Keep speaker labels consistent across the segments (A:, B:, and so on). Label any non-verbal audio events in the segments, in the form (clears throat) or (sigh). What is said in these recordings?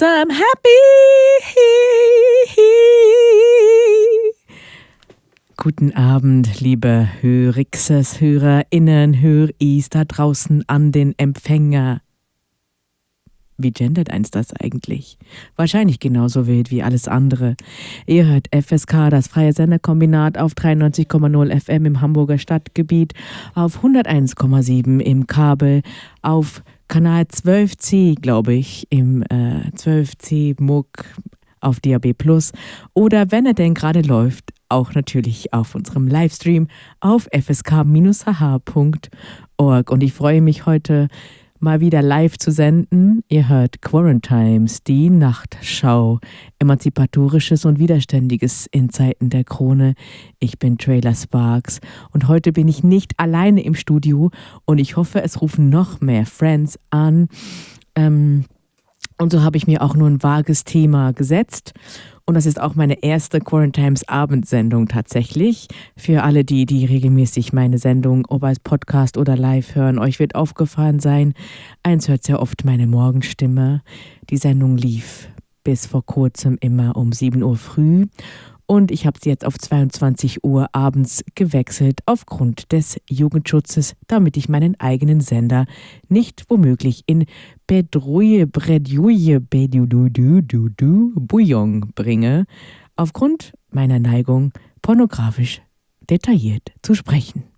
A: cause I'm happy. Guten Abend, liebe Hörixes, HörerInnen, Höris da draußen an den Empfänger. Wie gendert eins das eigentlich? Wahrscheinlich genauso wild wie alles andere. Ihr hört FSK, das freie Senderkombinat auf 93,0 FM im Hamburger Stadtgebiet, auf 101,7 im Kabel, auf Kanal 12C, glaube ich, im äh, 12C MUG auf DAB Plus oder wenn er denn gerade läuft, auch natürlich auf unserem Livestream auf fsk-hh.org. Und ich freue mich heute mal wieder live zu senden. Ihr hört Quarantimes, die Nachtschau, emanzipatorisches und widerständiges in Zeiten der Krone. Ich bin Trailer Sparks und heute bin ich nicht alleine im Studio und ich hoffe, es rufen noch mehr Friends an. Ähm, und so habe ich mir auch nur ein vages Thema gesetzt und das ist auch meine erste Quarantimes Abendsendung tatsächlich. Für alle die, die regelmäßig meine Sendung, ob als Podcast oder live hören, euch wird aufgefallen sein, eins hört sehr oft meine Morgenstimme. Die Sendung lief bis vor kurzem immer um 7 Uhr früh und ich habe sie jetzt auf 22 Uhr abends gewechselt aufgrund des Jugendschutzes, damit ich meinen eigenen Sender nicht womöglich in Bedrouje, Bredjouje, Bedudududu, Bouillon bringe, aufgrund meiner Neigung, pornografisch detailliert zu sprechen.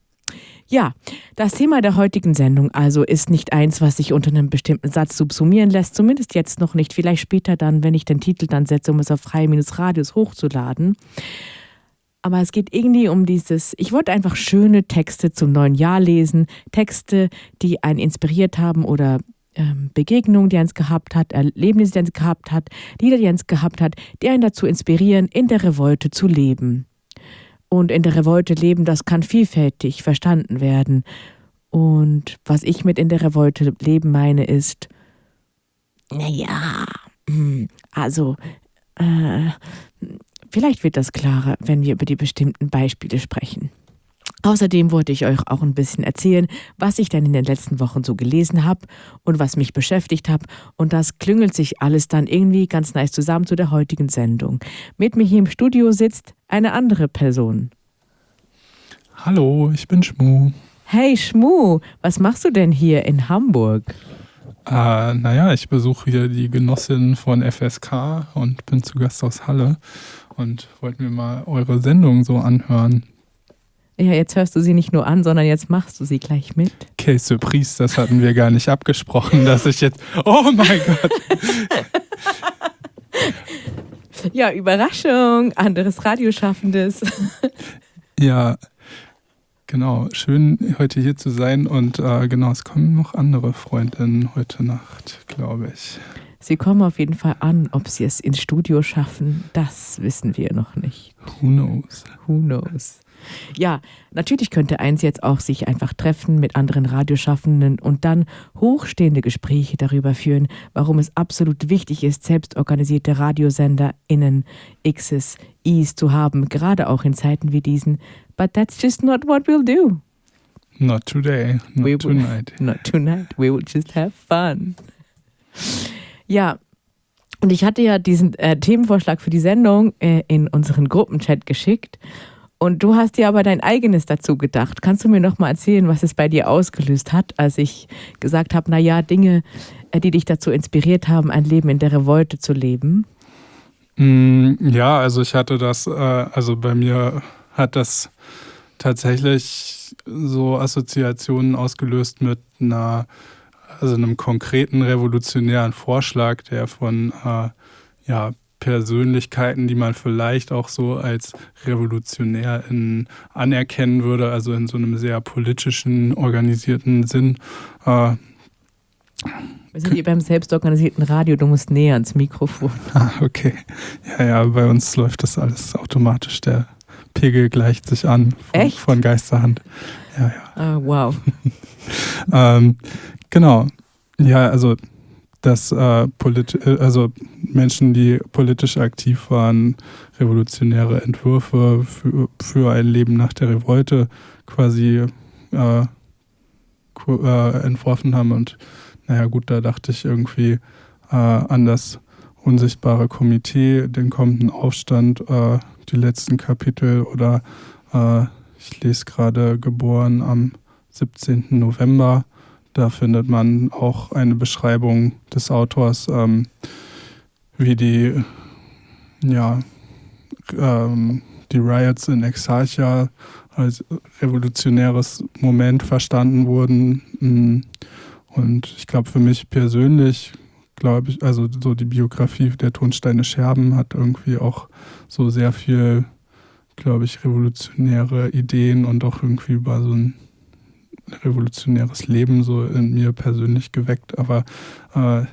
A: Ja, das Thema der heutigen Sendung also ist nicht eins, was sich unter einem bestimmten Satz subsumieren lässt, zumindest jetzt noch nicht, vielleicht später dann, wenn ich den Titel dann setze, um es auf freie-radios hochzuladen. Aber es geht irgendwie um dieses, ich wollte einfach schöne Texte zum neuen Jahr lesen, Texte, die einen inspiriert haben oder ähm, Begegnungen, die eins gehabt hat, Erlebnisse, die eins gehabt hat, Lieder, die eins gehabt hat, die einen dazu inspirieren, in der Revolte zu leben und in der Revolte leben, das kann vielfältig verstanden werden. Und was ich mit in der Revolte leben meine, ist, naja, hm, also, äh, vielleicht wird das klarer, wenn wir über die bestimmten Beispiele sprechen. Außerdem wollte ich euch auch ein bisschen erzählen, was ich dann in den letzten Wochen so gelesen habe und was mich beschäftigt habe. Und das klüngelt sich alles dann irgendwie ganz nice zusammen zu der heutigen Sendung. Mit mir hier im Studio sitzt eine andere Person.
B: Hallo, ich bin Schmu.
A: Hey Schmu, was machst du denn hier in Hamburg?
B: Äh, naja, ich besuche hier die Genossin von FSK und bin zu Gast aus Halle und wollte mir mal eure Sendung so anhören.
A: Ja, jetzt hörst du sie nicht nur an, sondern jetzt machst du sie gleich mit.
B: Okay, Surprise, das hatten wir gar nicht abgesprochen, dass ich jetzt. Oh mein Gott! (laughs)
A: ja, Überraschung, anderes Radioschaffendes. (laughs)
B: ja, genau. Schön, heute hier zu sein. Und äh, genau, es kommen noch andere Freundinnen heute Nacht, glaube ich.
A: Sie kommen auf jeden Fall an. Ob sie es ins Studio schaffen, das wissen wir noch nicht.
B: Who knows?
A: Who knows? Ja, natürlich könnte eins jetzt auch sich einfach treffen mit anderen Radioschaffenden und dann hochstehende Gespräche darüber führen, warum es absolut wichtig ist, selbstorganisierte RadiosenderInnen X's, I's zu haben, gerade auch in Zeiten wie diesen. But that's just not what we'll do.
B: Not today, not
A: we
B: tonight.
A: Will, (laughs) not tonight. We will just have fun. Ja, und ich hatte ja diesen äh, Themenvorschlag für die Sendung äh, in unseren Gruppenchat geschickt und du hast dir aber dein eigenes dazu gedacht. Kannst du mir noch mal erzählen, was es bei dir ausgelöst hat, als ich gesagt habe, na ja, Dinge, äh, die dich dazu inspiriert haben, ein Leben in der Revolte zu leben?
B: Mm, ja, also ich hatte das, äh, also bei mir hat das tatsächlich so Assoziationen ausgelöst mit einer, also einem konkreten revolutionären Vorschlag, der von äh, ja, Persönlichkeiten, die man vielleicht auch so als revolutionär in, anerkennen würde, also in so einem sehr politischen, organisierten Sinn. Äh,
A: wir sind hier beim selbstorganisierten Radio, du musst näher ans Mikrofon. (laughs)
B: Ah, okay. Ja, ja, bei uns läuft das alles automatisch. Der Pegel gleicht sich an
A: von, Echt?
B: von Geisterhand. Ja, ja.
A: Ah, wow. (laughs)
B: ähm, genau. Ja, also dass äh, äh, also Menschen, die politisch aktiv waren, revolutionäre Entwürfe für, für ein Leben nach der Revolte quasi äh, äh, entworfen haben. Und naja gut, da dachte ich irgendwie äh, an das Unsichtbare Komitee, den kommenden Aufstand, äh, die letzten Kapitel oder äh, ich lese gerade Geboren am 17. November. Da findet man auch eine Beschreibung des Autors, ähm, wie die, ja, ähm, die Riots in Exarchia als revolutionäres Moment verstanden wurden. Mm. Und ich glaube, für mich persönlich, glaube ich, also so die Biografie der Tonsteine Scherben hat irgendwie auch so sehr viel, glaube ich, revolutionäre Ideen und auch irgendwie über so ein revolutionäres Leben so in mir persönlich geweckt. Aber äh,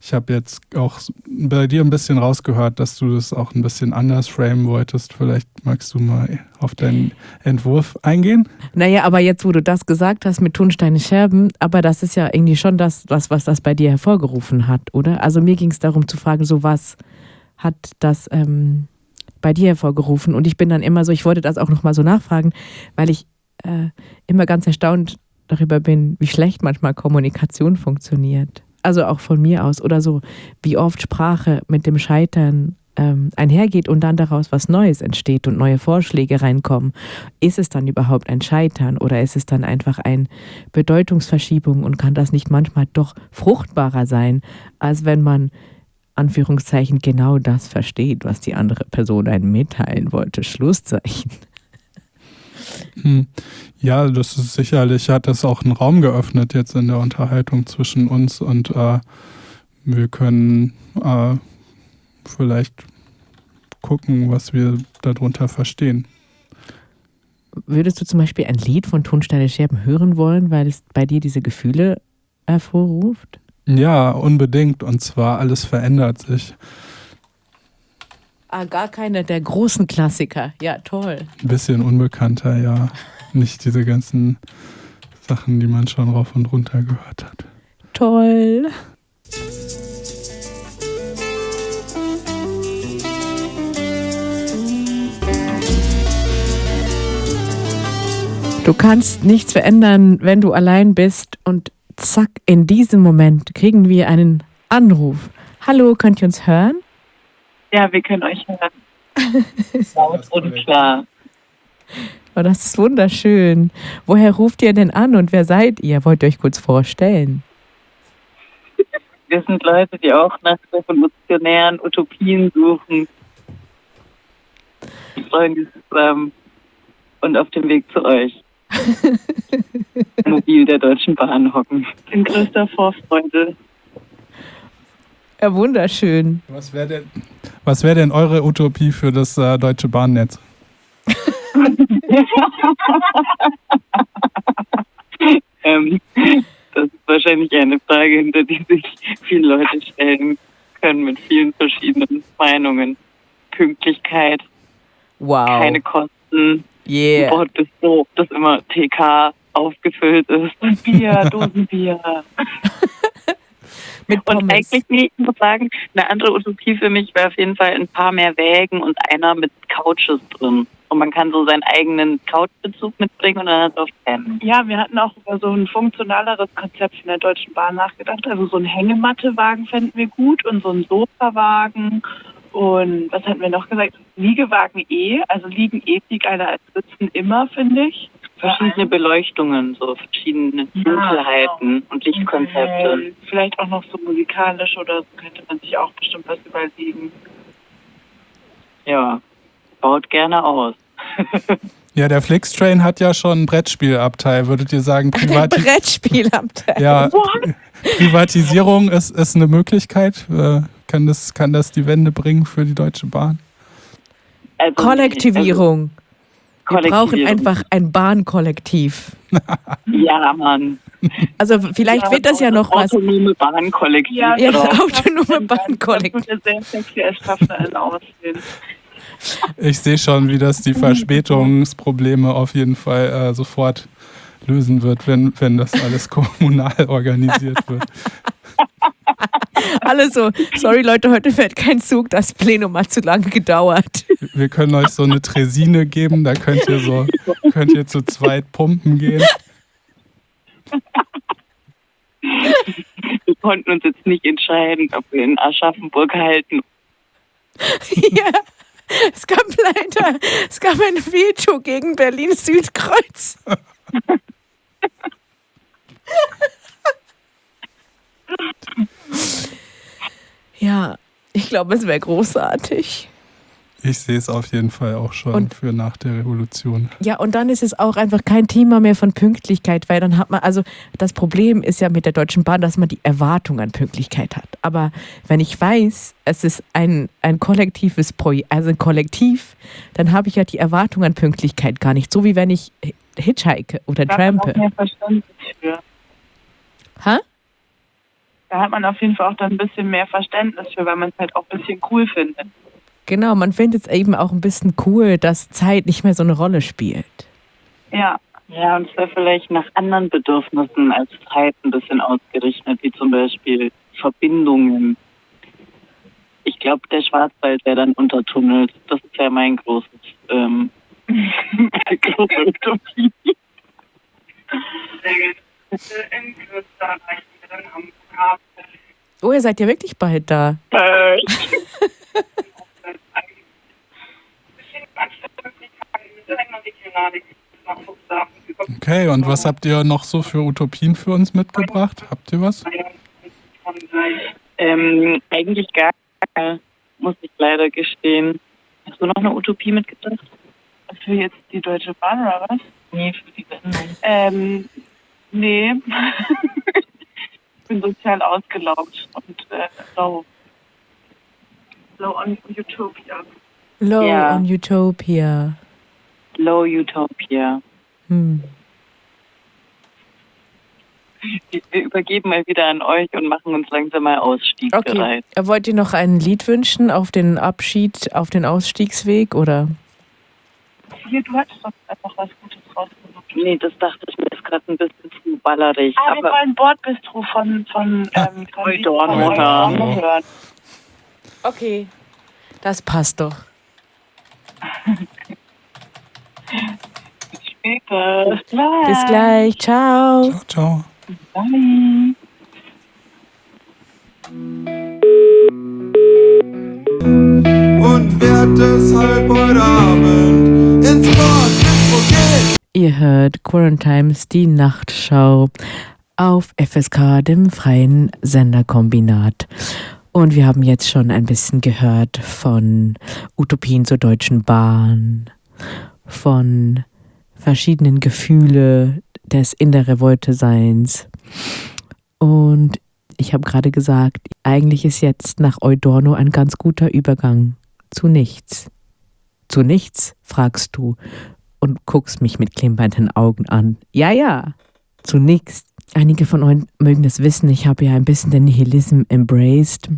B: ich habe jetzt auch bei dir ein bisschen rausgehört, dass du das auch ein bisschen anders framen wolltest. Vielleicht magst du mal auf deinen Entwurf eingehen?
A: Naja, aber jetzt, wo du das gesagt hast mit Tonsteine Scherben, aber das ist ja irgendwie schon das, was, was das bei dir hervorgerufen hat, oder? Also mir ging es darum zu fragen, so was hat das ähm, bei dir hervorgerufen? Und ich bin dann immer so, ich wollte das auch nochmal so nachfragen, weil ich äh, immer ganz erstaunt darüber bin, wie schlecht manchmal Kommunikation funktioniert also auch von mir aus, oder so, wie oft Sprache mit dem Scheitern ähm, einhergeht und dann daraus was Neues entsteht und neue Vorschläge reinkommen. Ist es dann überhaupt ein Scheitern oder ist es dann einfach eine Bedeutungsverschiebung und kann das nicht manchmal doch fruchtbarer sein, als wenn man Anführungszeichen genau das versteht, was die andere Person einen mitteilen wollte. Schlusszeichen.
B: Hm. Ja, das ist sicherlich, hat das auch einen Raum geöffnet jetzt in der Unterhaltung zwischen uns und äh, wir können äh, vielleicht gucken, was wir darunter verstehen.
A: Würdest du zum Beispiel ein Lied von Tonsteine Scherben hören wollen, weil es bei dir diese Gefühle hervorruft?
B: Ja, unbedingt. Und zwar alles verändert sich.
A: Ah, gar keine der großen Klassiker. Ja, toll.
B: Ein bisschen unbekannter, ja. Nicht diese ganzen Sachen, die man schon rauf und runter gehört hat.
A: Toll. Du kannst nichts verändern, wenn du allein bist. Und zack, in diesem Moment kriegen wir einen Anruf. Hallo, könnt ihr uns hören?
C: Ja, wir können euch hören. (laughs) Laut und klar.
A: Oh, das ist wunderschön. Woher ruft ihr denn an und wer seid ihr? Wollt ihr euch kurz vorstellen?
C: Wir sind Leute, die auch nach revolutionären Utopien suchen. Freunde zusammen und auf dem Weg zu euch. (laughs) Mobil der Deutschen Bahn hocken. In größter Vorfreude.
A: Ja, wunderschön.
B: Was wäre denn, was wär denn eure Utopie für das äh, deutsche Bahnnetz? (laughs)
C: ähm, das ist wahrscheinlich eine Frage, hinter die sich viele Leute stellen können mit vielen verschiedenen Meinungen. Pünktlichkeit,
A: wow.
C: keine Kosten,
A: yeah.
C: Wort ist so, dass immer TK aufgefüllt ist. Und Bier, (laughs) Dosenbier.
A: Mit Pommes.
C: Und eigentlich, ich muss sagen, eine andere Utopie für mich wäre auf jeden Fall ein paar mehr Wägen und einer mit Couches drin. Und man kann so seinen eigenen Couchbezug mitbringen und dann hat es auf Fan.
D: Ja, wir hatten auch über so ein funktionaleres Konzept in der Deutschen Bahn nachgedacht. Also so ein Hängemattewagen fänden wir gut und so ein Sofawagen. Und was hatten wir noch gesagt? Liegewagen eh. Also liegen eh viel geiler als sitzen immer, finde ich.
C: Verschiedene Beleuchtungen, so verschiedene Dunkelheiten und Lichtkonzepte.
D: Ähm, vielleicht auch noch so musikalisch oder so könnte man sich auch bestimmt was überlegen.
C: Ja, baut gerne aus. (laughs)
B: Ja, der Flixtrain hat ja schon ein Brettspielabteil. Würdet ihr sagen,
A: Der
B: Privati
A: Brettspielabteil.
B: ja, (laughs) Privatisierung ist, ist eine Möglichkeit? Äh, kann, das, kann das die Wende bringen für die Deutsche Bahn?
C: Also,
A: Kollektivierung. Wir brauchen einfach ein Bahnkollektiv. (laughs)
C: Ja, Mann.
A: Also vielleicht wird das ja noch was.
C: Autonome Bahnkollektiv.
D: Ja,
A: Ja, autonome Bahnkollektiv.
D: Das würde sehr sexy als Schaffnerin aussehen.
B: Ich sehe schon, wie das die Verspätungsprobleme auf jeden Fall äh, sofort lösen wird, wenn, wenn das alles (laughs) kommunal organisiert wird. (laughs)
A: Alle so, sorry Leute, heute fährt kein Zug, das Plenum hat zu lange gedauert.
B: Wir können euch so eine Tresine geben, da könnt ihr so könnt ihr zu zweit pumpen gehen.
C: wir konnten uns jetzt nicht entscheiden, ob wir in Aschaffenburg halten. (laughs)
A: ja. Es gab leider, es gab ein Veto gegen Berlin Südkreuz. (laughs) ja, ich glaube, es wäre großartig.
B: Ich sehe es auf jeden Fall auch schon
A: Und-
B: für nach der Revolution.
A: Ja, und dann ist es auch einfach kein Thema mehr von Pünktlichkeit, weil dann hat man, also das Problem ist ja mit der Deutschen Bahn, dass man die Erwartung an Pünktlichkeit hat. Aber wenn ich weiß, es ist ein, ein kollektives Projekt, also ein Kollektiv, dann habe ich ja die Erwartung an Pünktlichkeit gar nicht. So wie wenn ich hitchhike oder
D: Da hat man auch
A: trampe.
D: mehr Verständnis für.
A: Ha?
D: Da hat man auf jeden Fall auch dann ein bisschen mehr Verständnis für, weil man es halt auch ein bisschen cool findet.
A: Genau, man findet es eben auch ein bisschen cool, dass Zeit nicht mehr so eine Rolle spielt.
D: Ja.
C: Ja, und es wäre vielleicht nach anderen Bedürfnissen als Zeit ein bisschen ausgerichtet, wie zum Beispiel Verbindungen. Ich glaube, der Schwarzwald wäre dann untertunnelt. Das ist ja mein großes, ähm, meine (laughs) große Utopie.
D: In Kürze erreichen wir dann am Hafen.
A: Oh, ihr seid ja wirklich bald da.
C: Äh,
B: Okay, und was habt ihr noch so für Utopien für uns mitgebracht? Habt ihr was?
C: ähm, eigentlich gar keine, muss ich leider gestehen. Hast du noch eine Utopie mitgebracht?
D: Für jetzt die Deutsche Bahn oder was?
C: Nee, für die Sendung.
D: Ähm, nee. Ich bin sozial ausgelaugt und äh, low. Low on Utopia.
A: Low
C: Ja.
A: on Utopia.
C: Low Utopia.
A: Hm.
C: Wir übergeben mal wieder an euch und machen uns langsam mal ausstiegsbereit.
A: Okay. Wollt ihr noch ein Lied wünschen auf den Abschied, auf den Ausstiegsweg oder?
D: Hier, du hattest doch einfach was Gutes rausgesucht.
C: Nee, das dachte ich mir ist gerade ein bisschen ballerig.
D: Ah, wir
C: aber
D: wollen Bordbistro von, von, ähm, von von
B: hören.
A: Okay. Das passt doch.
C: später. (laughs)
D: Bis gleich.
A: Bis gleich. Ciao.
B: Ciao, ciao.
D: Bye.
E: und werd deshalb heute Abend ins gehen.
A: Ihr hört Quarantimes, die Nachtschau auf FSK, dem freien Senderkombinat. Und wir haben jetzt schon ein bisschen gehört von Utopien zur Deutschen Bahn, von verschiedenen Gefühle des in der Revolte Seins. Und ich habe gerade gesagt, eigentlich ist jetzt nach Eudorno ein ganz guter Übergang zu nichts. Zu nichts, fragst du und guckst mich mit klimpernden Augen an. Ja, ja, zu nichts. Einige von euch mögen das wissen, ich habe ja ein bisschen den Nihilism embraced.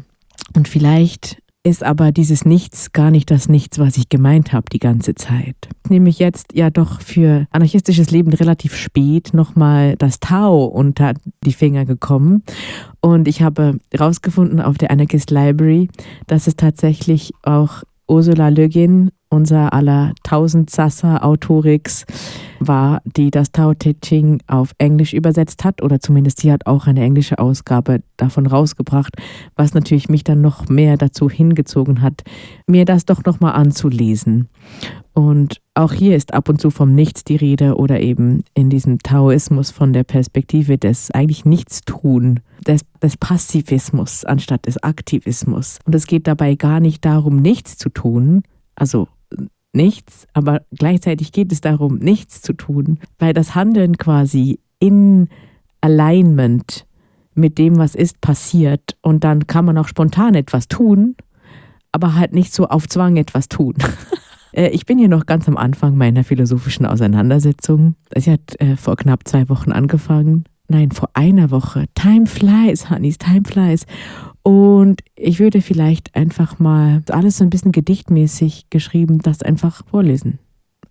A: Und vielleicht ist aber dieses Nichts gar nicht das Nichts, was ich gemeint habe die ganze Zeit. Nämlich jetzt ja doch für anarchistisches Leben relativ spät nochmal das Tau unter die Finger gekommen. Und ich habe herausgefunden auf der Anarchist Library, dass es tatsächlich auch Ursula Le unser aller Tausendsasser Autorix, war, die das Tao Te Ching auf Englisch übersetzt hat oder zumindest sie hat auch eine englische Ausgabe davon rausgebracht, was natürlich mich dann noch mehr dazu hingezogen hat, mir das doch nochmal anzulesen. Und auch hier ist ab und zu vom Nichts die Rede oder eben in diesem Taoismus von der Perspektive des eigentlich Nichtstun, des, des Passivismus anstatt des Aktivismus. Und es geht dabei gar nicht darum, nichts zu tun, also nichts, aber gleichzeitig geht es darum, nichts zu tun, weil das Handeln quasi in Alignment mit dem, was ist, passiert und dann kann man auch spontan etwas tun, aber halt nicht so auf Zwang etwas tun. (laughs) Äh, Ich bin hier noch ganz am Anfang meiner philosophischen Auseinandersetzung. Sie hat äh, vor knapp zwei Wochen angefangen. Nein, vor einer Woche. Time flies, Honeys, time flies. Und ich würde vielleicht einfach mal alles so ein bisschen gedichtmäßig geschrieben, das einfach vorlesen.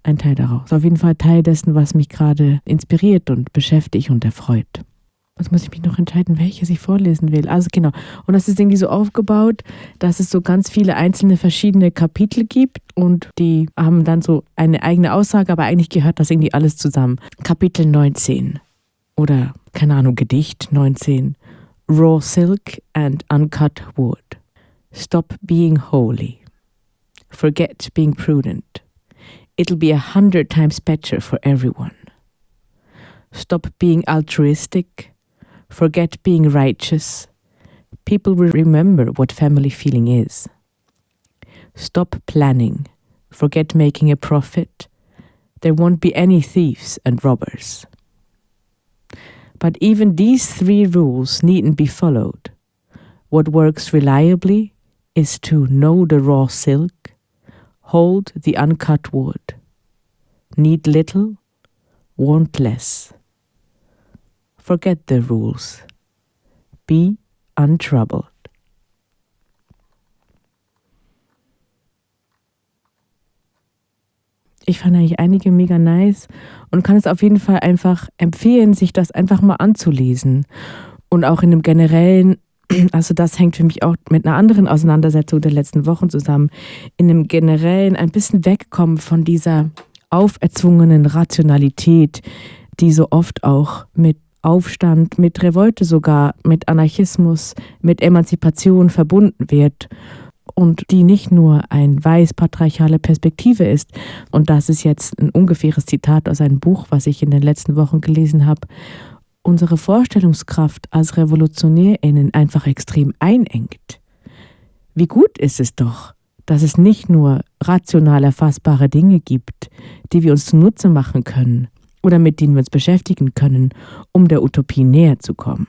A: Ein Teil daraus. Auf jeden Fall Teil dessen, was mich gerade inspiriert und beschäftigt und erfreut. Jetzt muss ich mich noch entscheiden, welches ich vorlesen will. Also genau. Und das ist irgendwie so aufgebaut, dass es so ganz viele einzelne verschiedene Kapitel gibt und die haben dann so eine eigene Aussage, aber eigentlich gehört das irgendwie alles zusammen. Kapitel 19 oder keine Ahnung, Gedicht 19 raw silk and uncut wood. Stop being holy. Forget being prudent. It'll be a hundred times better for everyone. Stop being altruistic. Forget being righteous. People will remember what family feeling is. Stop planning. Forget making a profit. There won't be any thieves and robbers. But even these three rules needn't be followed. What works reliably is to know the raw silk, hold the uncut wood, need little, want less. Forget the rules. Be untroubled. Ich fand eigentlich einige mega nice und kann es auf jeden Fall einfach empfehlen, sich das einfach mal anzulesen. Und auch in einem generellen, (clears throat) also das hängt für mich auch mit einer anderen Auseinandersetzung der letzten Wochen zusammen, in einem generellen ein bisschen wegkommen von dieser auferzwungenen Rationalität, die so oft auch mit Aufstand, mit Revolte sogar, mit Anarchismus, mit Emanzipation verbunden wird und die nicht nur ein weiß-patriarchale Perspektive ist. Und das ist jetzt ein ungefähres Zitat aus einem Buch, was ich in den letzten Wochen gelesen habe. Unsere Vorstellungskraft als RevolutionärInnen einfach extrem einengt. Wie gut ist es doch, dass es nicht nur rational erfassbare Dinge gibt, die wir uns zunutze machen können oder mit denen wir uns beschäftigen können, um der Utopie näher zu kommen.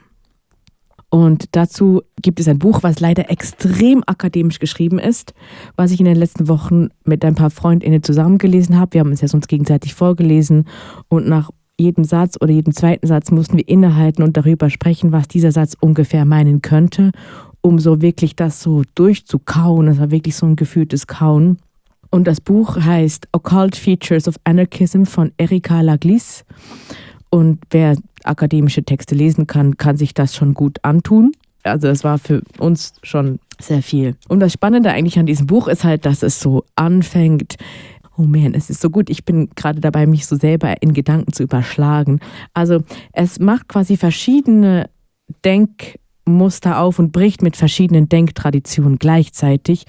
A: Und dazu gibt es ein Buch, was leider extrem akademisch geschrieben ist, was ich in den letzten Wochen mit ein paar Freundinnen zusammengelesen habe. Wir haben uns ja sonst gegenseitig vorgelesen und nach jedem Satz oder jedem zweiten Satz mussten wir innehalten und darüber sprechen, was dieser Satz ungefähr meinen könnte, um so wirklich das so durchzukauen. Das war wirklich so ein gefühltes Kauen. Und das Buch heißt Occult Features of Anarchism von Erika Laglis. Und wer akademische Texte lesen kann, kann sich das schon gut antun. Also das war für uns schon sehr viel. Und das Spannende eigentlich an diesem Buch ist halt, dass es so anfängt, oh man, es ist so gut, ich bin gerade dabei, mich so selber in Gedanken zu überschlagen. Also es macht quasi verschiedene Denkmuster auf und bricht mit verschiedenen Denktraditionen gleichzeitig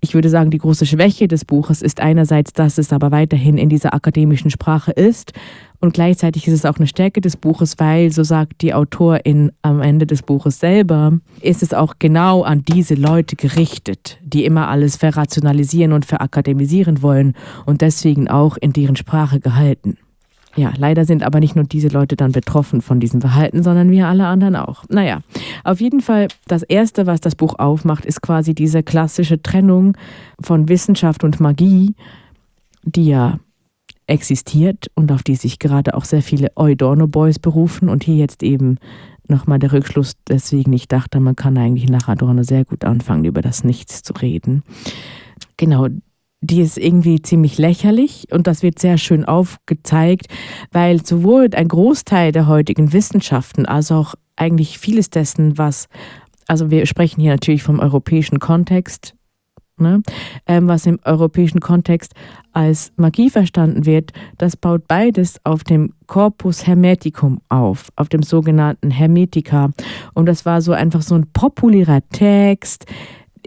A: ich würde sagen, die große Schwäche des Buches ist einerseits, dass es aber weiterhin in dieser akademischen Sprache ist und gleichzeitig ist es auch eine Stärke des Buches, weil, so sagt die Autorin am Ende des Buches selber, ist es auch genau an diese Leute gerichtet, die immer alles verrationalisieren und verakademisieren wollen und deswegen auch in deren Sprache gehalten. Ja, leider sind aber nicht nur diese Leute dann betroffen von diesem Verhalten, sondern wir alle anderen auch. Naja, auf jeden Fall, das Erste, was das Buch aufmacht, ist quasi diese klassische Trennung von Wissenschaft und Magie, die ja existiert und auf die sich gerade auch sehr viele Eudorno Boys berufen und hier jetzt eben nochmal der Rückschluss, deswegen ich dachte, man kann eigentlich nach Adorno sehr gut anfangen, über das Nichts zu reden. Genau, die ist irgendwie ziemlich lächerlich und das wird sehr schön aufgezeigt, weil sowohl ein Großteil der heutigen Wissenschaften als auch eigentlich vieles dessen, was, also wir sprechen hier natürlich vom europäischen Kontext, ne, ähm, was im europäischen Kontext als Magie verstanden wird, das baut beides auf dem Corpus Hermeticum auf, auf dem sogenannten Hermetika. Und das war so einfach so ein populärer Text,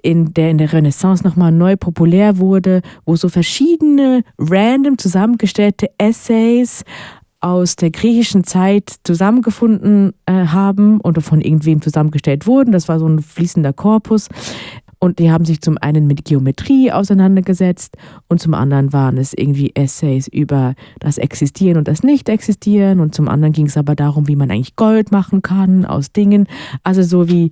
A: in der in der Renaissance nochmal neu populär wurde, wo so verschiedene random zusammengestellte Essays aus der griechischen Zeit zusammengefunden äh, haben oder von irgendwem zusammengestellt wurden. Das war so ein fließender Korpus. Und die haben sich zum einen mit Geometrie auseinandergesetzt und zum anderen waren es irgendwie Essays über das Existieren und das Nicht-Existieren und zum anderen ging es aber darum, wie man eigentlich Gold machen kann aus Dingen. Also so wie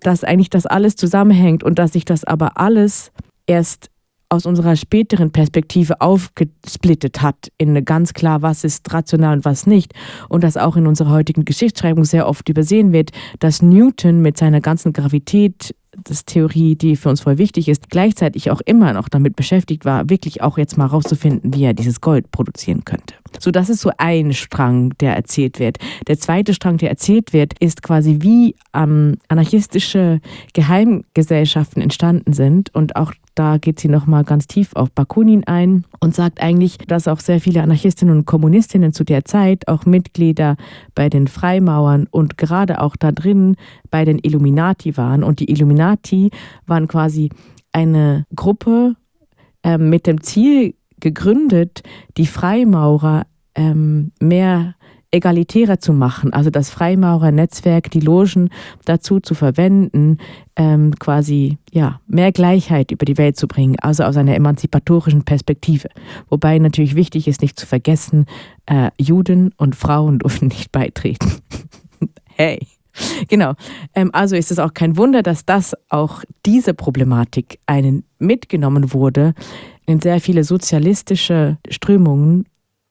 A: dass eigentlich das alles zusammenhängt und dass sich das aber alles erst aus unserer späteren Perspektive aufgesplittet hat in ganz klar, was ist rational und was nicht. Und dass auch in unserer heutigen Geschichtsschreibung sehr oft übersehen wird, dass Newton mit seiner ganzen Gravität das Theorie, die für uns voll wichtig ist, gleichzeitig auch immer noch damit beschäftigt war, wirklich auch jetzt mal rauszufinden, wie er dieses Gold produzieren könnte. So, das ist so ein Strang, der erzählt wird. Der zweite Strang, der erzählt wird, ist quasi, wie ähm, anarchistische Geheimgesellschaften entstanden sind und auch da geht sie nochmal ganz tief auf Bakunin ein und sagt eigentlich, dass auch sehr viele Anarchistinnen und Kommunistinnen zu der Zeit auch Mitglieder bei den Freimauern und gerade auch da drin bei den Illuminati waren. Und die Illuminati waren quasi eine Gruppe äh, mit dem Ziel gegründet, die Freimaurer ähm, mehr egalitärer zu machen, also das Freimaurernetzwerk, die Logen dazu zu verwenden, ähm, quasi ja mehr Gleichheit über die Welt zu bringen, also aus einer emanzipatorischen Perspektive. Wobei natürlich wichtig ist, nicht zu vergessen, äh, Juden und Frauen (laughs) dürfen nicht beitreten. (laughs) hey. Genau. Ähm, also ist es auch kein Wunder, dass das auch diese Problematik einen mitgenommen wurde in sehr viele sozialistische Strömungen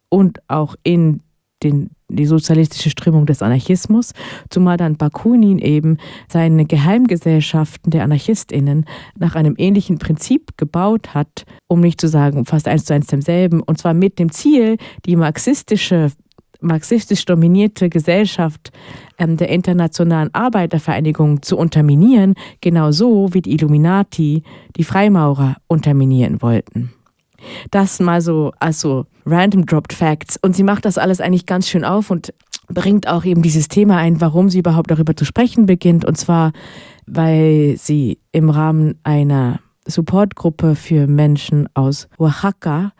A: und auch in den, die sozialistische Strömung des Anarchismus, zumal dann Bakunin eben seine Geheimgesellschaften der AnarchistInnen nach einem ähnlichen Prinzip gebaut hat, um nicht zu sagen fast eins zu eins demselben, und zwar mit dem Ziel, die marxistische marxistisch dominierte Gesellschaft ähm, der Internationalen Arbeitervereinigung zu unterminieren, genauso wie die Illuminati die Freimaurer unterminieren wollten. Das mal so also random dropped facts. Und sie macht das alles eigentlich ganz schön auf und bringt auch eben dieses Thema ein, warum sie überhaupt darüber zu sprechen beginnt. Und zwar, weil sie im Rahmen einer Supportgruppe für Menschen aus Oaxaca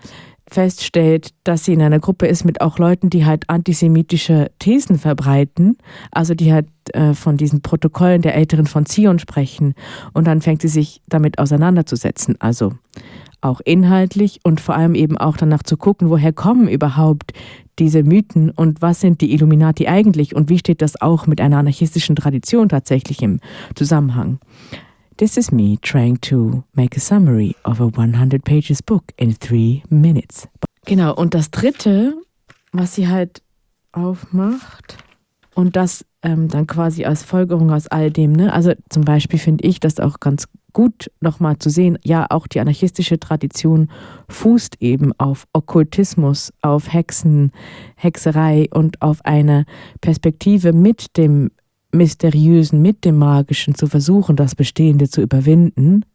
A: feststellt, dass sie in einer Gruppe ist mit auch Leuten, die halt antisemitische Thesen verbreiten, also die halt äh, von diesen Protokollen der Älteren von Zion sprechen. Und dann fängt sie sich damit auseinanderzusetzen. Also auch inhaltlich und vor allem eben auch danach zu gucken, woher kommen überhaupt diese Mythen und was sind die Illuminati eigentlich und wie steht das auch mit einer anarchistischen Tradition tatsächlich im Zusammenhang. This is me trying to make a summary of a 100 pages book in three minutes. Genau, und das dritte, was sie halt aufmacht und das ähm, dann quasi als Folgerung aus all dem, ne? also zum Beispiel finde ich das auch ganz gut nochmal zu sehen, ja, auch die anarchistische Tradition fußt eben auf Okkultismus, auf Hexen, Hexerei und auf eine Perspektive mit dem Mysteriösen, mit dem Magischen zu versuchen, das Bestehende zu überwinden.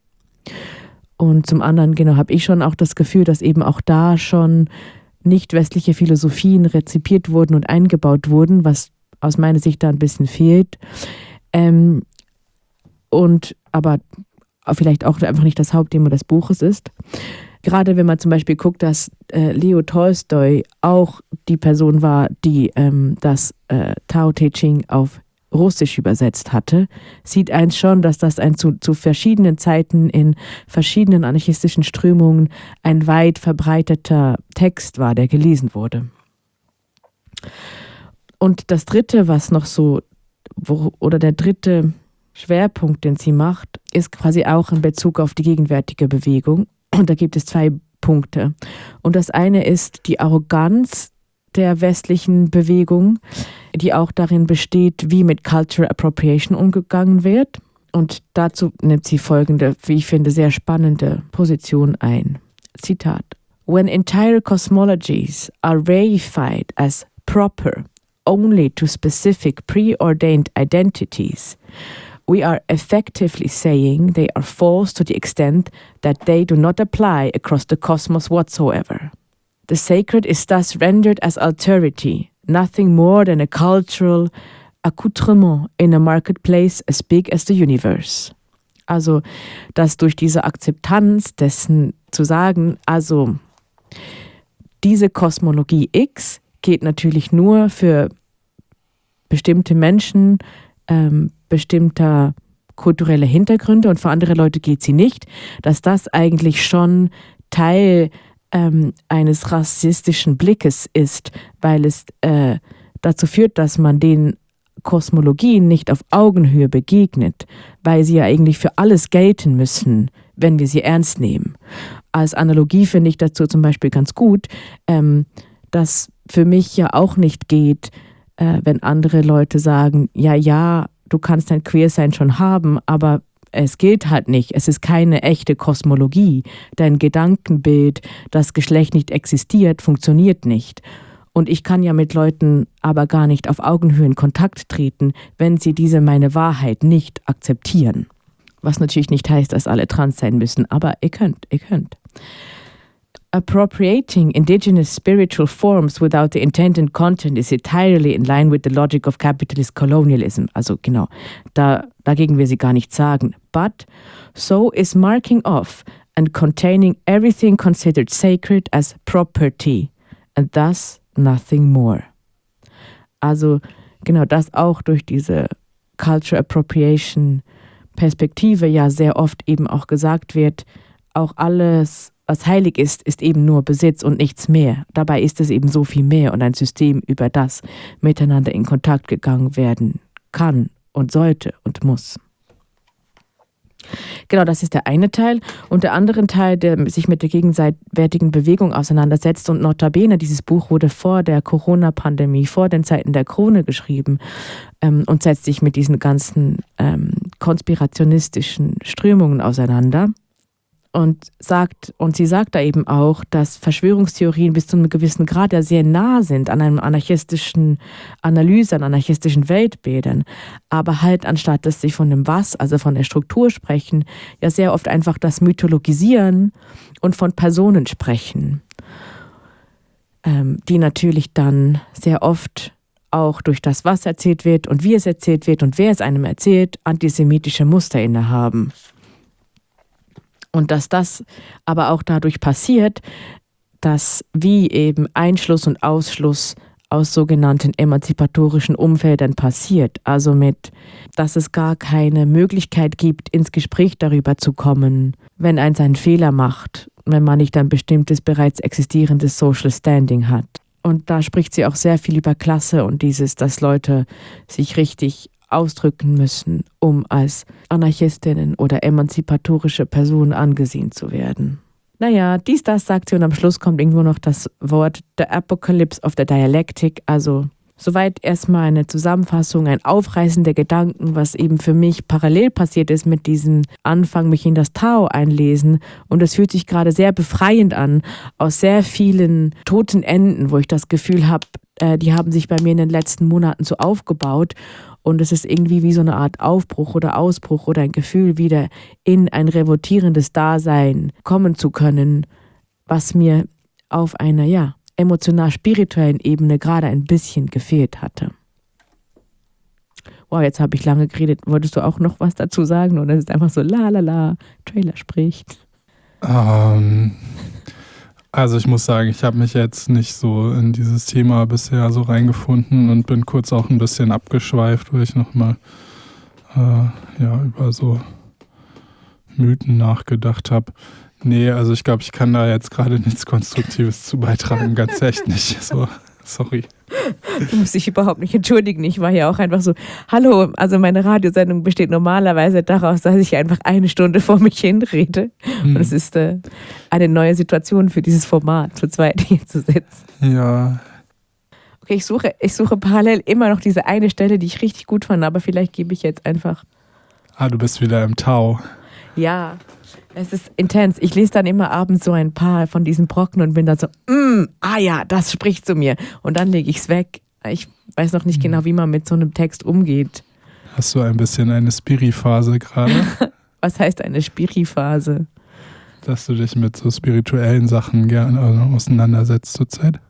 A: Und zum anderen, genau, habe ich schon auch das Gefühl, dass eben auch da schon nicht westliche Philosophien rezipiert wurden und eingebaut wurden, was aus meiner Sicht da ein bisschen fehlt. Ähm, und aber vielleicht auch einfach nicht das Hauptthema des Buches ist. Gerade wenn man zum Beispiel guckt, dass äh, Leo Tolstoi auch die Person war, die ähm, das äh, Tao Te Ching auf Russisch übersetzt hatte, sieht eins schon, dass das ein zu, zu verschiedenen Zeiten in verschiedenen anarchistischen Strömungen ein weit verbreiteter Text war, der gelesen wurde. Und das dritte, was noch so, wo, oder der dritte Schwerpunkt, den sie macht, ist quasi auch in Bezug auf die gegenwärtige Bewegung. Und da gibt es zwei Punkte. Und das eine ist die Arroganz der westlichen Bewegung, die auch darin besteht, wie mit Cultural Appropriation umgegangen wird. Und dazu nimmt sie folgende, wie ich finde, sehr spannende Position ein. Zitat. When entire cosmologies are reified as proper only to specific preordained identities, we are effectively saying they are false to the extent that they do not apply across the cosmos whatsoever. The sacred is thus rendered as alterity, nothing more than a cultural accoutrement in a marketplace as big as the universe. Also, dass durch diese Akzeptanz dessen zu sagen, also diese Kosmologie X geht natürlich nur für bestimmte Menschen, ähm, bestimmter kultureller Hintergründe und für andere Leute geht sie nicht, dass das eigentlich schon Teil ähm, eines rassistischen Blickes ist, weil es äh, dazu führt, dass man den Kosmologien nicht auf Augenhöhe begegnet, weil sie ja eigentlich für alles gelten müssen, wenn wir sie ernst nehmen. Als Analogie finde ich dazu zum Beispiel ganz gut, ähm, dass für mich ja auch nicht geht, äh, wenn andere Leute sagen, ja, ja, du kannst dein Queersein schon haben, aber es gilt halt nicht. Es ist keine echte Kosmologie. Dein Gedankenbild, das Geschlecht nicht existiert, funktioniert nicht. Und ich kann ja mit Leuten aber gar nicht auf Augenhöhe in Kontakt treten, wenn sie diese meine Wahrheit nicht akzeptieren. Was natürlich nicht heißt, dass alle trans sein müssen, aber ihr könnt, ihr könnt. Appropriating indigenous spiritual forms without the intended content is entirely in line with the logic of capitalist colonialism. Also genau, da, dagegen will sie gar nichts sagen. But so is marking off and containing everything considered sacred as property and thus nothing more. Also genau das auch durch diese Culture Appropriation Perspektive ja sehr oft eben auch gesagt wird, auch alles, was heilig ist, ist eben nur Besitz und nichts mehr. Dabei ist es eben so viel mehr und ein System, über das miteinander in Kontakt gegangen werden kann und sollte und muss. Genau, das ist der eine Teil. Und der andere Teil, der sich mit der gegenseitigen Bewegung auseinandersetzt. Und notabene, dieses Buch wurde vor der Corona-Pandemie, vor den Zeiten der Krone geschrieben ähm, und setzt sich mit diesen ganzen ähm, konspirationistischen Strömungen auseinander und sagt, und sie sagt da eben auch, dass Verschwörungstheorien bis zu einem gewissen Grad ja sehr nah sind an einem anarchistischen Analyse, an anarchistischen Weltbildern, aber halt anstatt dass sie von dem Was, also von der Struktur sprechen, ja sehr oft einfach das Mythologisieren und von Personen sprechen, ähm, die natürlich dann sehr oft auch durch das, was erzählt wird und wie es erzählt wird und wer es einem erzählt, antisemitische Muster innehaben. Und dass das aber auch dadurch passiert, dass wie eben Einschluss und Ausschluss aus sogenannten emanzipatorischen Umfeldern passiert. Also mit, dass es gar keine Möglichkeit gibt, ins Gespräch darüber zu kommen, wenn eins einen Fehler macht, wenn man nicht ein bestimmtes bereits existierendes Social Standing hat. Und da spricht sie auch sehr viel über Klasse und dieses, dass Leute sich richtig ausdrücken müssen, um als Anarchistinnen oder emanzipatorische Personen angesehen zu werden. Naja, dies, das sagt sie und am Schluss kommt irgendwo noch das Wort The Apocalypse of the Dialectic, also Soweit erstmal eine Zusammenfassung, ein Aufreißen der Gedanken, was eben für mich parallel passiert ist mit diesem Anfang, mich in das Tao einlesen. Und es fühlt sich gerade sehr befreiend an, aus sehr vielen toten Enden, wo ich das Gefühl habe, äh, die haben sich bei mir in den letzten Monaten so aufgebaut. Und es ist irgendwie wie so eine Art Aufbruch oder Ausbruch oder ein Gefühl, wieder in ein revoltierendes Dasein kommen zu können, was mir auf einer, ja, emotional-spirituellen Ebene gerade ein bisschen gefehlt hatte. Wow, jetzt habe ich lange geredet. Wolltest du auch noch was dazu sagen oder ist es einfach so la la la, Trailer spricht?
B: Ähm, also ich muss sagen, ich habe mich jetzt nicht so in dieses Thema bisher so reingefunden und bin kurz auch ein bisschen abgeschweift, weil ich nochmal äh, ja, über so Mythen nachgedacht habe. Nee, also ich glaube, ich kann da jetzt gerade nichts Konstruktives zu beitragen, ganz echt nicht. So, (laughs) sorry.
A: Du musst dich überhaupt nicht entschuldigen. Ich war ja auch einfach so, hallo, also meine Radiosendung besteht normalerweise daraus, dass ich einfach eine Stunde vor mich hinrede. Hm. Und es ist äh, eine neue Situation für dieses Format, zu zweit hier zu sitzen.
B: Ja.
A: Okay, ich suche, ich suche parallel immer noch diese eine Stelle, die ich richtig gut fand, aber vielleicht gebe ich jetzt einfach.
B: Ah, du bist wieder im Tau.
A: Ja, es ist intens. Ich lese dann immer abends so ein paar von diesen Brocken und bin dann so, mm, ah ja, das spricht zu mir. Und dann lege ich es weg. Ich weiß noch nicht mhm. genau, wie man mit so einem Text umgeht.
B: Hast du ein bisschen eine Spiri-Phase gerade? (laughs)
A: Was heißt eine Spiri-Phase?
B: Dass du dich mit so spirituellen Sachen gerne auseinandersetzt zurzeit?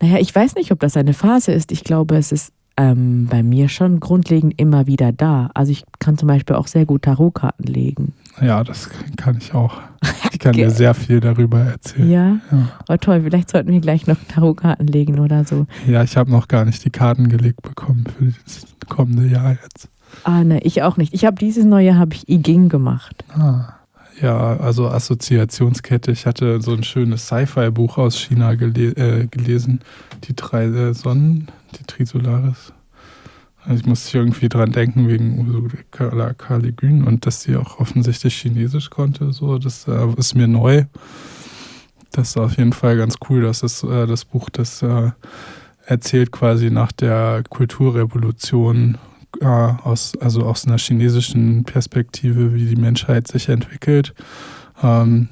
A: Naja, ich weiß nicht, ob das eine Phase ist. Ich glaube, es ist ähm, bei mir schon grundlegend immer wieder da. Also ich kann zum Beispiel auch sehr gut Tarotkarten legen.
B: Ja, das kann ich auch. Ich kann dir sehr viel darüber erzählen.
A: Ja? ja. Oh toll, vielleicht sollten wir gleich noch Tarotkarten legen oder so.
B: Ja, ich habe noch gar nicht die Karten gelegt bekommen für das kommende Jahr jetzt.
A: Ah, ne, ich auch nicht. Ich habe dieses neue habe ich I Ging gemacht.
B: Ah. Ja, also Assoziationskette. Ich hatte so ein schönes Sci-Fi-Buch aus China gele äh, gelesen. Die drei äh, Sonnen, die Trisolaris. Also ich musste irgendwie dran denken wegen Ursula Kaligün und dass sie auch offensichtlich Chinesisch konnte. So, das äh, ist mir neu. Das ist auf jeden Fall ganz cool. Das ist äh, das Buch, das äh, erzählt quasi nach der Kulturrevolution äh, aus, also aus einer chinesischen Perspektive, wie die Menschheit sich entwickelt, ähm,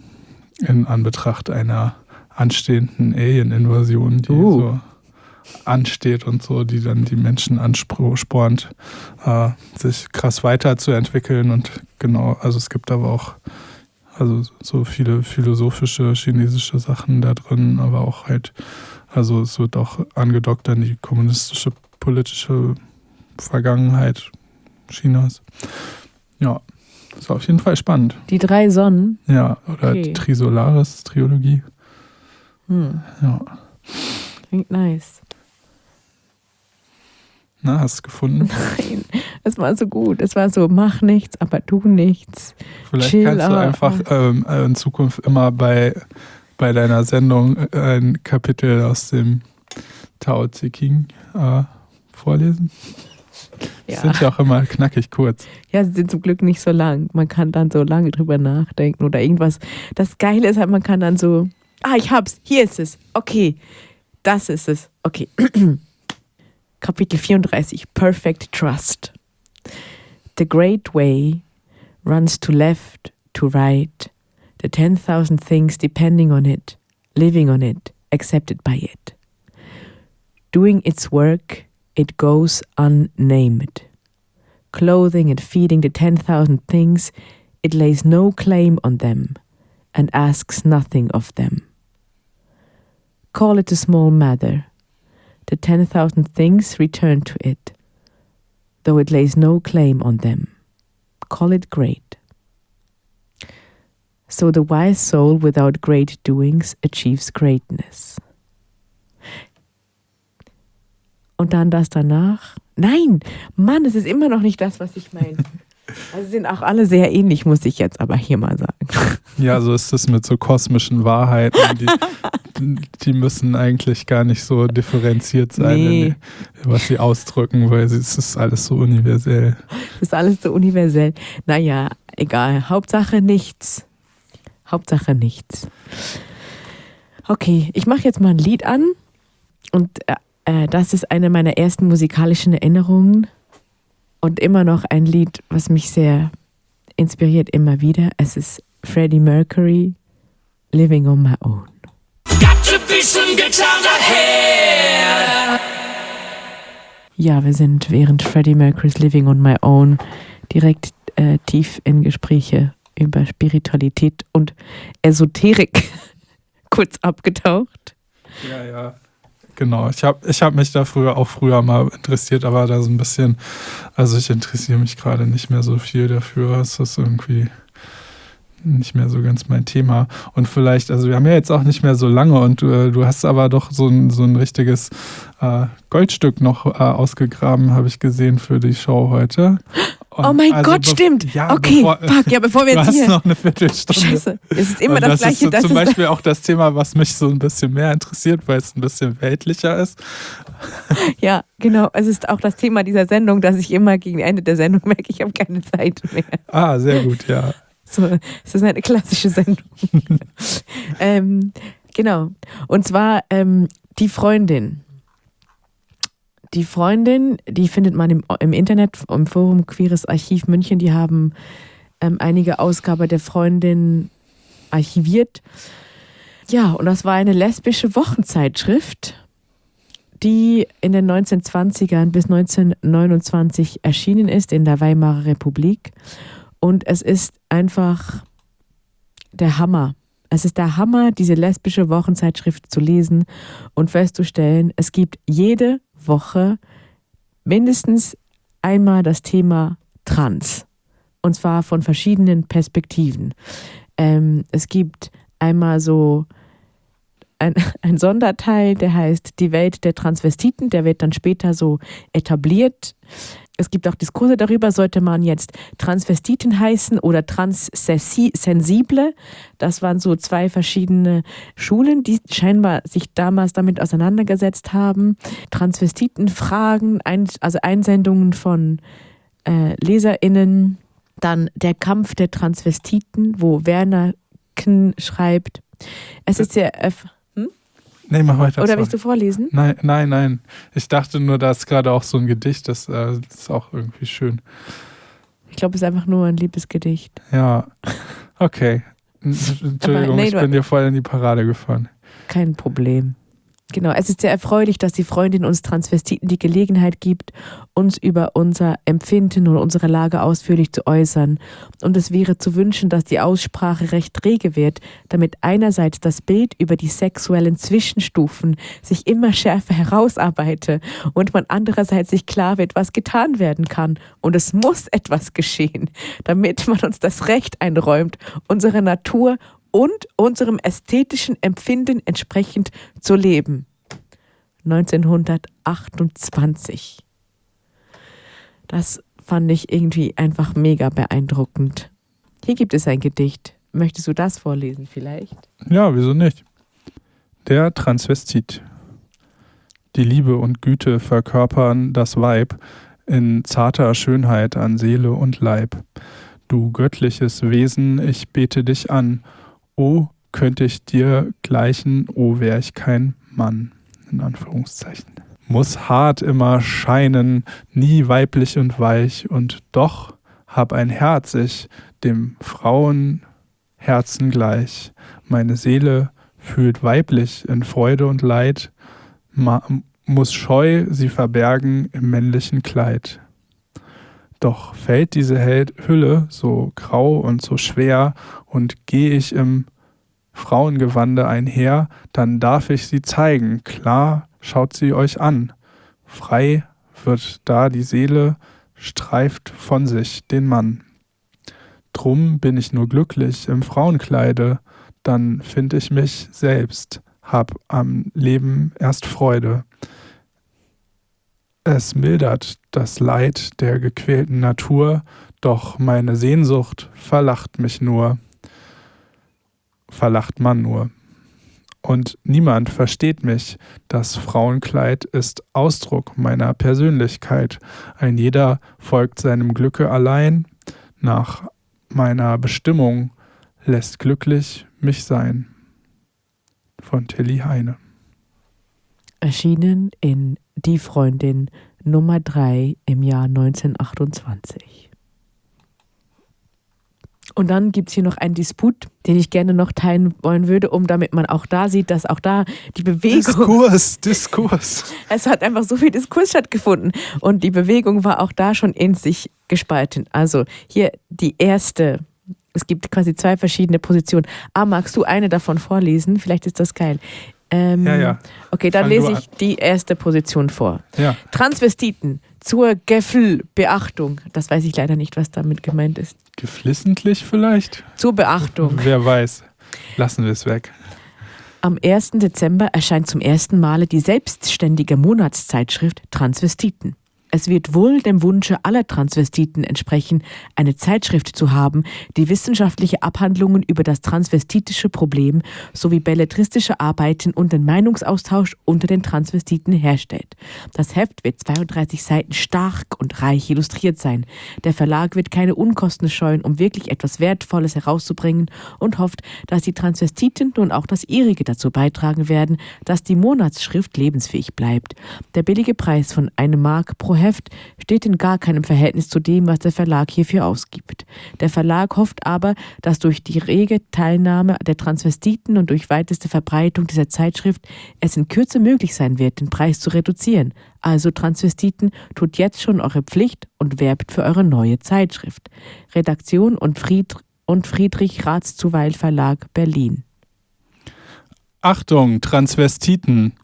B: in Anbetracht einer anstehenden Alien-Invasion, die uh. so ansteht und so, die dann die Menschen anspornt, äh, sich krass weiterzuentwickeln und genau. Also es gibt aber auch also so viele philosophische chinesische Sachen da drin, aber auch halt, also es wird auch angedockt an die kommunistische politische Vergangenheit Chinas. Ja, ist auf jeden Fall spannend.
A: Die drei Sonnen.
B: Ja, oder
A: Okay.
B: die Trisolaris-Trilogie.
A: Hm,
B: Ja.
A: klingt nice.
B: Na, hast du es gefunden?
A: Nein, es war so gut. Es war so, mach nichts, aber tu nichts.
B: Vielleicht
A: Chill,
B: kannst du einfach ähm, äh, in Zukunft immer bei, bei deiner Sendung äh, ein Kapitel aus dem Tao Te Ching äh, vorlesen. Die
A: Ja.
B: sind ja auch immer knackig kurz.
A: ja, sie sind zum Glück nicht so lang. Man kann dann so lange drüber nachdenken oder irgendwas. Das Geile ist halt, man kann dann so, ah, ich hab's, hier ist es. Okay, das ist es. Okay. (clears throat) Kapitel 34, Perfect Trust. The great way runs to left, to right, the 10,000 things depending on it, living on it, accepted by it. Doing its work, it goes unnamed. Clothing and feeding the 10,000 things, it lays no claim on them and asks nothing of them. Call it a small matter. The 10,000 things return to it, though it lays no claim on them. Call it great. So the wise soul without great doings achieves greatness. Und dann das danach. Nein, Mann, es ist immer noch nicht das, was ich meine. (laughs) Also sind auch alle sehr ähnlich, muss ich jetzt aber hier mal sagen.
B: Ja, so ist es mit so kosmischen Wahrheiten. Die, (laughs) die müssen eigentlich gar nicht so differenziert sein,
A: Nee.
B: in, was sie ausdrücken, weil es ist alles so universell.
A: Das ist alles so universell. Naja, egal. Hauptsache nichts. Hauptsache nichts. Okay, ich mache jetzt mal ein Lied an. Und äh, äh, das ist eine meiner ersten musikalischen Erinnerungen. Und immer noch ein Lied, was mich sehr inspiriert, immer wieder. Es ist Freddie Mercury, Living on My Own.
F: Got to be some good times ahead.
A: Ja, wir sind während Freddie Mercury's Living on My Own direkt äh, tief in Gespräche über Spiritualität und Esoterik (laughs) kurz abgetaucht.
B: Ja, ja. Genau, ich habe ich hab mich da früher auch früher mal interessiert, aber da so ein bisschen, also ich interessiere mich gerade nicht mehr so viel dafür. Es ist irgendwie nicht mehr so ganz mein Thema. Und vielleicht, also wir haben ja jetzt auch nicht mehr so lange und äh, du hast aber doch so ein, so ein richtiges äh, Goldstück noch äh, ausgegraben, habe ich gesehen für die Show heute. Und
A: oh mein
B: also
A: Gott, stimmt.
B: Ja,
A: okay,
B: bevor,
A: fuck, ja, bevor wir (laughs)
B: du
A: jetzt
B: hast
A: hier.
B: noch eine Viertelstunde.
A: Scheiße, es ist immer
B: Und
A: das, Gleiche.
B: ist so
A: das
B: zum Beispiel auch das Thema, was mich so ein bisschen mehr interessiert, weil es ein bisschen weltlicher ist. (laughs)
A: ja, genau. Es ist auch das Thema dieser Sendung, dass ich immer gegen Ende der Sendung merke, ich habe keine Zeit mehr.
B: Ah, sehr gut, ja.
A: So, es ist eine klassische Sendung. (laughs) ähm, genau. Und zwar ähm, die Freundin. Die Freundin, die findet man im, im Internet, im Forum Queeres Archiv München. Die haben ähm, einige Ausgaben der Freundin archiviert. Ja, und das war eine lesbische Wochenzeitschrift, die in den 1920ern bis 1929 erschienen ist in der Weimarer Republik. Und es ist einfach der Hammer. Es ist der Hammer, diese lesbische Wochenzeitschrift zu lesen und festzustellen, es gibt jede Woche mindestens einmal das Thema Trans. Und zwar von verschiedenen Perspektiven. Ähm, es gibt einmal so ein, (laughs) ein Sonderteil, der heißt Die Welt der Transvestiten. Der wird dann später so etabliert. Es gibt auch Diskurse darüber, sollte man jetzt Transvestiten heißen oder Transsensible. Das waren so zwei verschiedene Schulen, die scheinbar sich damals damit auseinandergesetzt haben. Transvestitenfragen, also Einsendungen von äh, LeserInnen. Dann der Kampf der Transvestiten, wo Werner Kn schreibt. Es ist sehr. Äh,
B: Nee, mach weiter.
A: oder
B: sorry.
A: willst du vorlesen?
B: Nein, nein, nein. Ich dachte nur, da ist gerade auch so ein Gedicht, das, äh, das ist auch irgendwie schön.
A: Ich glaube, es ist einfach nur ein Liebesgedicht.
B: Ja, okay. Entschuldigung,
A: nee,
B: ich bin dir voll in die Parade gefahren.
A: Kein Problem. Genau, es ist sehr erfreulich, dass die Freundin uns Transvestiten die Gelegenheit gibt, uns über unser Empfinden und unsere Lage ausführlich zu äußern. Und es wäre zu wünschen, dass die Aussprache recht rege wird, damit einerseits das Bild über die sexuellen Zwischenstufen sich immer schärfer herausarbeite und man andererseits sich klar wird, was getan werden kann. Und es muss etwas geschehen, damit man uns das Recht einräumt, unsere Natur und unserem ästhetischen Empfinden entsprechend zu leben. 1928. Das fand ich irgendwie einfach mega beeindruckend. Hier gibt es ein Gedicht. Möchtest du das vorlesen vielleicht?
B: Ja, wieso nicht? Der Transvestit. Die Liebe und Güte verkörpern das Weib in zarter Schönheit an Seele und Leib. Du göttliches Wesen, ich bete dich an oh, könnte ich dir gleichen, oh, wär ich kein Mann, in Anführungszeichen. Muss hart immer scheinen, nie weiblich und weich, und doch hab ein Herz ich dem Frauenherzen gleich. Meine Seele fühlt weiblich in Freude und Leid, muss scheu sie verbergen im männlichen Kleid. Doch fällt diese Hülle so grau und so schwer, und gehe ich im Frauengewande einher, dann darf ich sie zeigen. Klar, schaut sie euch an. Frei wird da die Seele, streift von sich den Mann. Drum bin ich nur glücklich im Frauenkleide, dann find ich mich selbst, hab am Leben erst Freude. Es mildert das Leid der gequälten Natur, doch meine Sehnsucht verlacht mich nur. Verlacht man nur. Und niemand versteht mich. Das Frauenkleid ist Ausdruck meiner Persönlichkeit. Ein jeder folgt seinem Glücke allein. Nach meiner Bestimmung lässt glücklich mich sein. Von Tilly Heine.
A: Erschienen in Die Freundin Nummer 3 im Jahr 1928. Und dann gibt es hier noch einen Disput, den ich gerne noch teilen wollen würde, um damit man auch da sieht, dass auch da die Bewegung.
B: Diskurs, Diskurs. (laughs)
A: Es hat einfach so viel Diskurs stattgefunden. Und die Bewegung war auch da schon in sich gespalten. Also hier die erste. Es gibt quasi zwei verschiedene Positionen. Ah, magst du eine davon vorlesen? Vielleicht ist das geil. Ähm,
B: ja, ja.
A: Okay, dann
B: Fang
A: lese ich die erste Position vor.
B: Ja.
A: Transvestiten zur Gefühlbeachtung. Das weiß ich leider nicht, was damit gemeint ist.
B: Geflissentlich vielleicht?
A: Zur Beachtung.
B: Wer weiß. Lassen wir es weg.
A: Am 1. Dezember erscheint zum ersten Male die selbstständige Monatszeitschrift Transvestiten. Es wird wohl dem Wunsche aller Transvestiten entsprechen, eine Zeitschrift zu haben, die wissenschaftliche Abhandlungen über das transvestitische Problem sowie belletristische Arbeiten und den Meinungsaustausch unter den Transvestiten herstellt. Das Heft wird 32 Seiten stark und reich illustriert sein. Der Verlag wird keine Unkosten scheuen, um wirklich etwas Wertvolles herauszubringen und hofft, dass die Transvestiten nun auch das ihrige dazu beitragen werden, dass die Monatsschrift lebensfähig bleibt. Der billige Preis von einem Mark pro Heft steht in gar keinem Verhältnis zu dem, was der Verlag hierfür ausgibt. Der Verlag hofft aber, dass durch die rege Teilnahme der Transvestiten und durch weiteste Verbreitung dieser Zeitschrift es in Kürze möglich sein wird, den Preis zu reduzieren. Also Transvestiten, tut jetzt schon eure Pflicht und werbt für eure neue Zeitschrift. Redaktion und, Fried und Friedrich Ratszuweil Verlag Berlin.
B: Achtung, Transvestiten.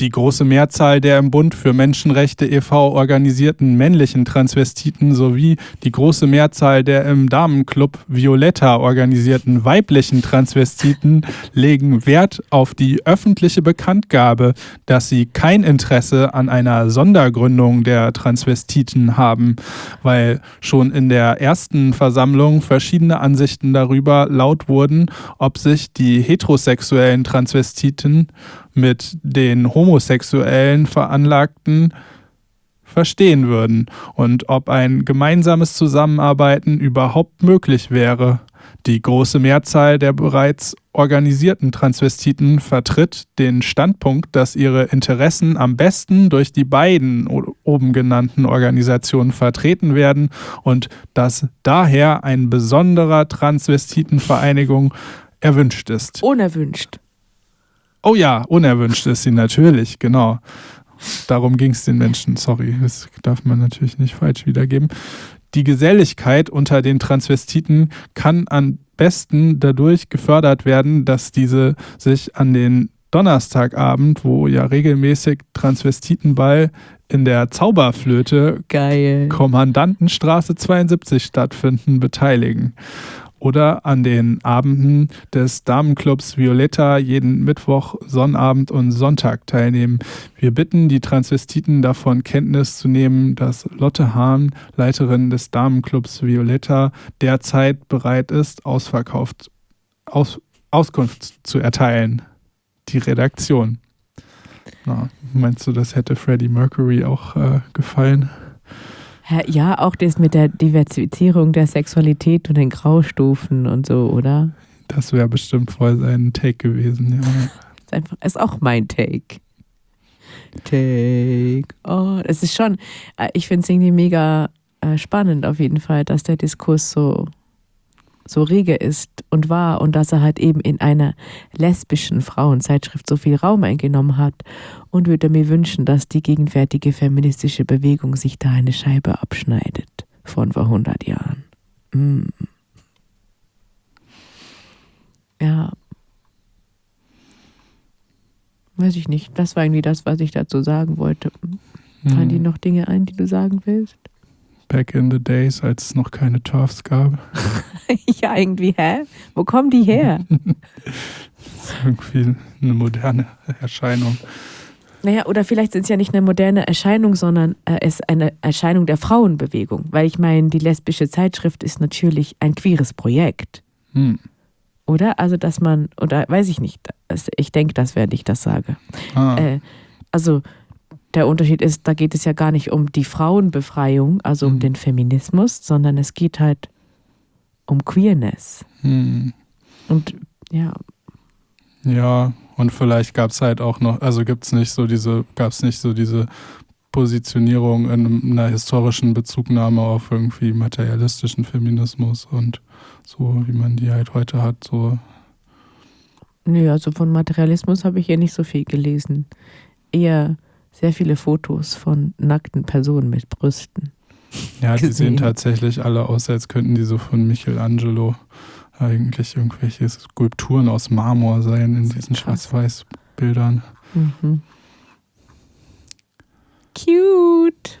B: Die große Mehrzahl der im Bund für Menschenrechte e.V. organisierten männlichen Transvestiten sowie die große Mehrzahl der im Damenclub Violetta organisierten weiblichen Transvestiten legen Wert auf die öffentliche Bekanntgabe, dass sie kein Interesse an einer Sondergründung der Transvestiten haben, weil schon in der ersten Versammlung verschiedene Ansichten darüber laut wurden, ob sich die heterosexuellen Transvestiten mit den homosexuellen Veranlagten verstehen würden und ob ein gemeinsames Zusammenarbeiten überhaupt möglich wäre. Die große Mehrzahl der bereits organisierten Transvestiten vertritt den Standpunkt, dass ihre Interessen am besten durch die beiden oben genannten Organisationen vertreten werden und dass daher ein besonderer Transvestitenvereinigung erwünscht ist.
A: Unerwünscht.
B: Oh ja, unerwünscht ist sie natürlich, genau. Darum ging es den Menschen, sorry, das darf man natürlich nicht falsch wiedergeben. Die Geselligkeit unter den Transvestiten kann am besten dadurch gefördert werden, dass diese sich an den Donnerstagabend, wo ja regelmäßig Transvestitenball in der Zauberflöte
A: Geil.
B: Kommandantenstraße 72 stattfinden, beteiligen. Oder an den Abenden des Damenclubs Violetta jeden Mittwoch, Sonnabend und Sonntag teilnehmen. Wir bitten die Transvestiten davon Kenntnis zu nehmen, dass Lotte Hahn, Leiterin des Damenclubs Violetta, derzeit bereit ist, ausverkauft, aus, Auskunft zu erteilen. Die Redaktion. Na, meinst du, das hätte Freddie Mercury auch äh, gefallen?
A: Ja, auch das mit der Diversifizierung der Sexualität und den Graustufen und so, oder?
B: Das wäre bestimmt voll sein Take gewesen. Ja. (laughs)
A: Ist einfach, ist auch mein Take. Take. Oh, es ist schon, äh, ich finde es irgendwie mega äh, spannend auf jeden Fall, dass der Diskurs so, so rege ist und war und dass er halt eben in einer lesbischen Frauenzeitschrift so viel Raum eingenommen hat und würde mir wünschen, dass die gegenwärtige feministische Bewegung sich da eine Scheibe abschneidet von vor 100 Jahren. Mm. Ja. Weiß ich nicht. Das war irgendwie das, was ich dazu sagen wollte. Fallen dir
B: Hm.
A: noch Dinge ein, die du sagen willst?
B: Back in the days, als es noch keine Turfs gab. (laughs)
A: ja, irgendwie, hä? Wo kommen die her? (laughs)
B: Das ist irgendwie eine moderne Erscheinung.
A: naja, oder vielleicht sind es ja nicht eine moderne Erscheinung, sondern äh, es ist eine Erscheinung der Frauenbewegung. Weil ich meine, die lesbische Zeitschrift ist natürlich ein queeres Projekt.
B: Hm.
A: Oder? Also, dass man, oder weiß ich nicht. Ich denke das, während ich das sage.
B: Ah,
A: Äh, also der Unterschied ist, da geht es ja gar nicht um die Frauenbefreiung, also um
B: Mhm.
A: den Feminismus, sondern es geht halt um Queerness.
B: hm.
A: Und ja,
B: Ja, und vielleicht gab es halt auch noch, also gibt es nicht so diese, gab es nicht so diese Positionierung in einer historischen Bezugnahme auf irgendwie materialistischen Feminismus und so, wie man die halt heute hat, so.
A: nö, also von Materialismus habe ich hier nicht so viel gelesen. Eher sehr viele Fotos von nackten Personen mit Brüsten.
B: Ja, die
A: Gesehen.
B: sehen tatsächlich alle aus, als könnten die so von Michelangelo eigentlich irgendwelche Skulpturen aus Marmor sein in diesen. Schwarz-Weiß-Bildern.
A: Mhm. Cute.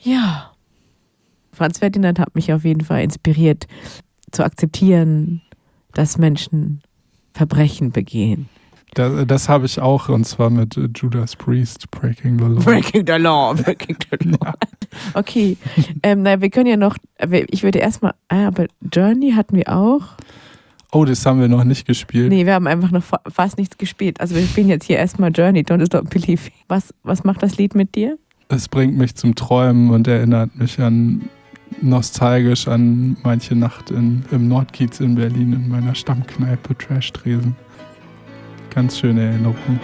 A: Ja. Franz Ferdinand hat mich auf jeden Fall inspiriert, zu akzeptieren, dass Menschen Verbrechen begehen.
B: Das, das habe ich auch, und zwar mit äh, Judas Priest, Breaking the Law.
A: Breaking the law, (laughs) breaking the law. Okay, ähm, na, wir können ja noch, ich würde erstmal, ah, aber Journey hatten wir auch.
B: Oh, das haben wir noch nicht gespielt.
A: Nee, wir haben einfach noch fa- fast nichts gespielt. Also wir spielen jetzt hier erstmal Journey, Don't Stop Believing. Was, was macht das Lied mit dir?
B: Es bringt mich zum Träumen und erinnert mich an nostalgisch an manche Nacht in, im Nordkiez in Berlin in meiner Stammkneipe Trash Tresen. Ganz schöne Erinnerung.